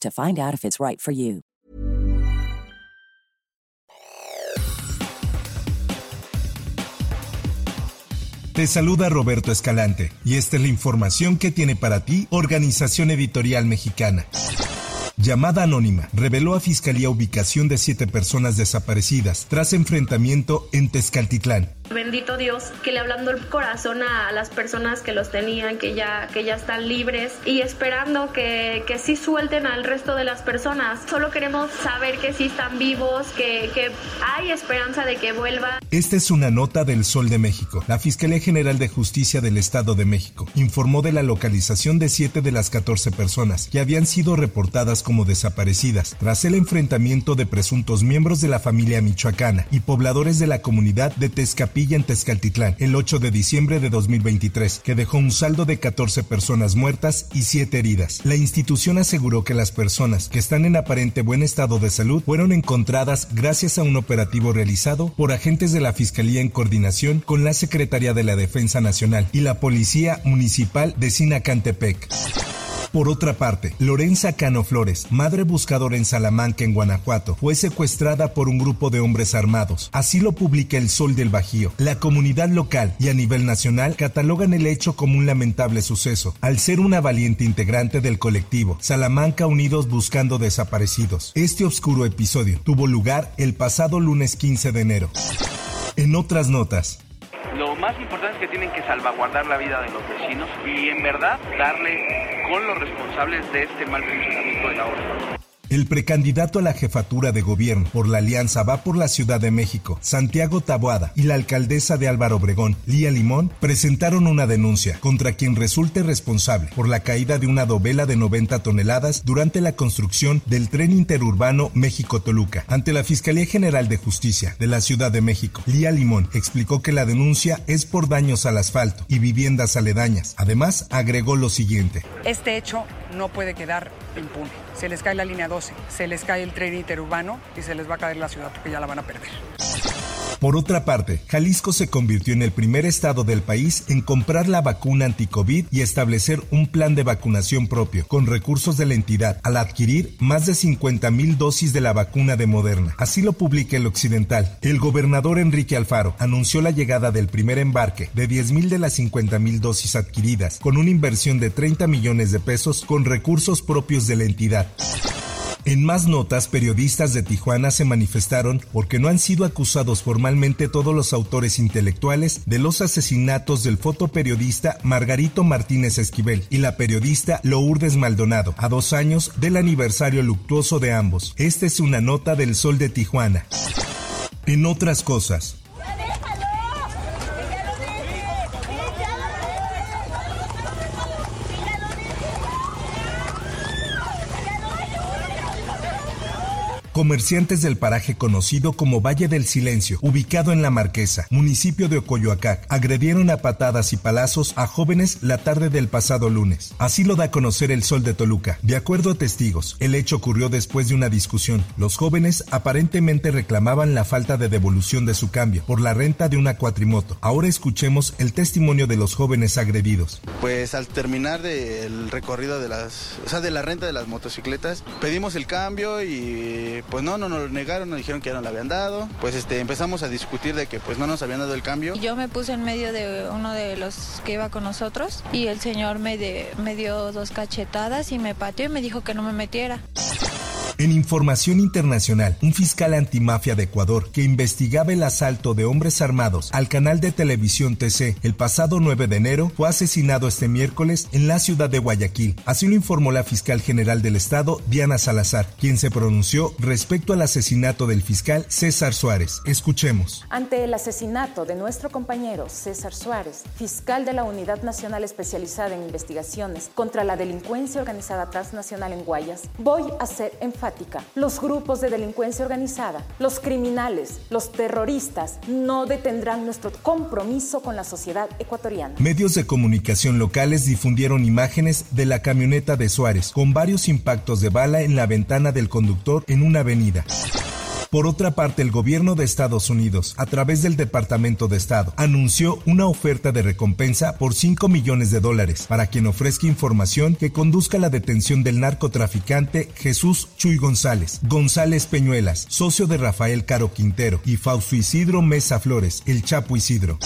to find out if it's right for you. Te saluda Roberto Escalante y esta es la información que tiene para ti Organización Editorial Mexicana. Llamada anónima reveló a Fiscalía ubicación de siete personas desaparecidas tras enfrentamiento en Tezcaltitlán. Bendito Dios, que le hablando el corazón a las personas que los tenían, que ya, que ya están libres y esperando que, que sí suelten al resto de las personas. Solo queremos saber que sí están vivos, que, que hay esperanza de que vuelvan. Esta es una nota del Sol de México. La Fiscalía General de Justicia del Estado de México informó de la localización de siete de las 14 personas que habían sido reportadas como desaparecidas tras el enfrentamiento de presuntos miembros de la familia michoacana y pobladores de la comunidad de Tezcapilla en Tezcaltitlán el 8 de diciembre de 2023, que dejó un saldo de 14 personas muertas y 7 heridas. La institución aseguró que las personas que están en aparente buen estado de salud fueron encontradas gracias a un operativo realizado por agentes de la Fiscalía en coordinación con la Secretaría de la Defensa Nacional y la Policía Municipal de Sinacantepec. Por otra parte, Lorenza Cano Flores, madre buscadora en Salamanca, en Guanajuato, fue secuestrada por un grupo de hombres armados. Así lo publica El Sol del Bajío. La comunidad local y a nivel nacional catalogan el hecho como un lamentable suceso, al ser una valiente integrante del colectivo Salamanca Unidos Buscando Desaparecidos. Este oscuro episodio tuvo lugar el pasado lunes 15 de enero. En otras notas, lo más importante es que tienen que salvaguardar la vida de los vecinos y en verdad darle con los responsables de este mal funcionamiento de la obra. El precandidato a la jefatura de gobierno por la Alianza Va por la Ciudad de México, Santiago Taboada, y la alcaldesa de Álvaro Obregón, Lía Limón, presentaron una denuncia contra quien resulte responsable por la caída de una dovela de 90 toneladas durante la construcción del tren interurbano México-Toluca. Ante la Fiscalía General de Justicia de la Ciudad de México, Lía Limón explicó que la denuncia es por daños al asfalto y viviendas aledañas. Además, agregó lo siguiente. Este hecho no puede quedar impune. Se les cae la línea 12, se les cae el tren interurbano y se les va a caer la ciudad porque ya la van a perder. Por otra parte, Jalisco se convirtió en el primer estado del país en comprar la vacuna anti-COVID y establecer un plan de vacunación propio con recursos de la entidad al adquirir más de 50 mil dosis de la vacuna de Moderna. Así lo publica el Occidental. El gobernador Enrique Alfaro anunció la llegada del primer embarque de 10 mil de las 50 mil dosis adquiridas con una inversión de 30 millones de pesos con recursos propios de la entidad. En más notas, periodistas de Tijuana se manifestaron porque no han sido acusados formalmente todos los autores intelectuales de los asesinatos del fotoperiodista Margarito Martínez Esquivel y la periodista Lourdes Maldonado, a dos años del aniversario luctuoso de ambos. Esta es una nota del Sol de Tijuana. En otras cosas, Comerciantes del paraje conocido como Valle del Silencio, ubicado en La Marquesa, municipio de Ocoyoacac, agredieron a patadas y palazos a jóvenes la tarde del pasado lunes. Así lo da a conocer el Sol de Toluca. De acuerdo a testigos, el hecho ocurrió después de una discusión. Los jóvenes aparentemente reclamaban la falta de devolución de su cambio por la renta de una cuatrimoto. Ahora escuchemos el testimonio de los jóvenes agredidos. Pues al terminar del recorrido de las, o sea, de la renta de las motocicletas, pedimos el cambio y pues no, no nos lo negaron, nos dijeron que ya no lo habían dado. Pues este, empezamos a discutir de que pues no nos habían dado el cambio. Yo me puse en medio de uno de los que iba con nosotros y el señor me, de, me dio dos cachetadas y me pateó y me dijo que no me metiera. En información internacional, un fiscal antimafia de Ecuador que investigaba el asalto de hombres armados al canal de televisión TC el pasado 9 de enero fue asesinado este miércoles en la ciudad de Guayaquil. Así lo informó la fiscal general del estado, Diana Salazar, quien se pronunció respecto al asesinato del fiscal César Suárez. Escuchemos. Ante el asesinato de nuestro compañero César Suárez, fiscal de la Unidad Nacional Especializada en Investigaciones contra la Delincuencia Organizada Transnacional en Guayas, voy a ser Los grupos de delincuencia organizada, los criminales, los terroristas no detendrán nuestro compromiso con la sociedad ecuatoriana. Medios de comunicación locales difundieron imágenes de la camioneta de Suárez con varios impactos de bala en la ventana del conductor en una avenida. Por otra parte, el gobierno de Estados Unidos, a través del Departamento de Estado, anunció una oferta de recompensa por 5 millones de dólares para quien ofrezca información que conduzca a la detención del narcotraficante Jesús Chuy González, González Peñuelas, socio de Rafael Caro Quintero, y Fausto Isidro Mesa Flores, el Chapo Isidro.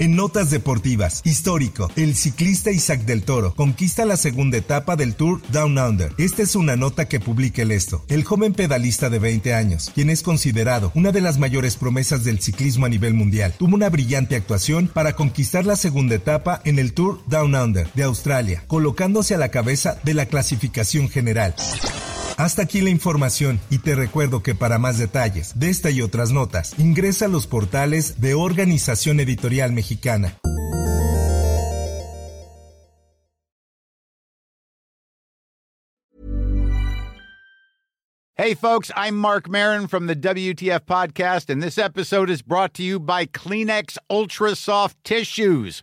En notas deportivas, histórico, el ciclista Isaac del Toro conquista la segunda etapa del Tour Down Under. Esta es una nota que publica el esto. El joven pedalista de 20 años, quien es considerado una de las mayores promesas del ciclismo a nivel mundial, tuvo una brillante actuación para conquistar la segunda etapa en el Tour Down Under de Australia, colocándose a la cabeza de la clasificación general. Hasta aquí la información y te recuerdo que para más detalles de esta y otras notas, ingresa a los portales de Organización Editorial Mexicana. Hey folks, I'm Mark Marin from the WTF podcast and this episode is brought to you by Kleenex Ultra Soft Tissues